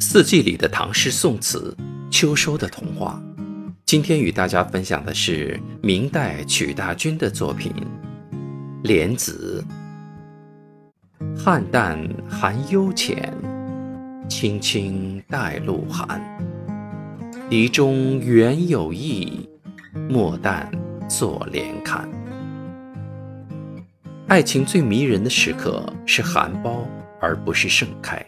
四季里的唐诗宋词，秋收的童话。今天与大家分享的是明代曲大军的作品《莲子》。汉淡寒幽浅，青青带露寒。笛中原有意，莫淡坐莲看。爱情最迷人的时刻是含苞而不是盛开。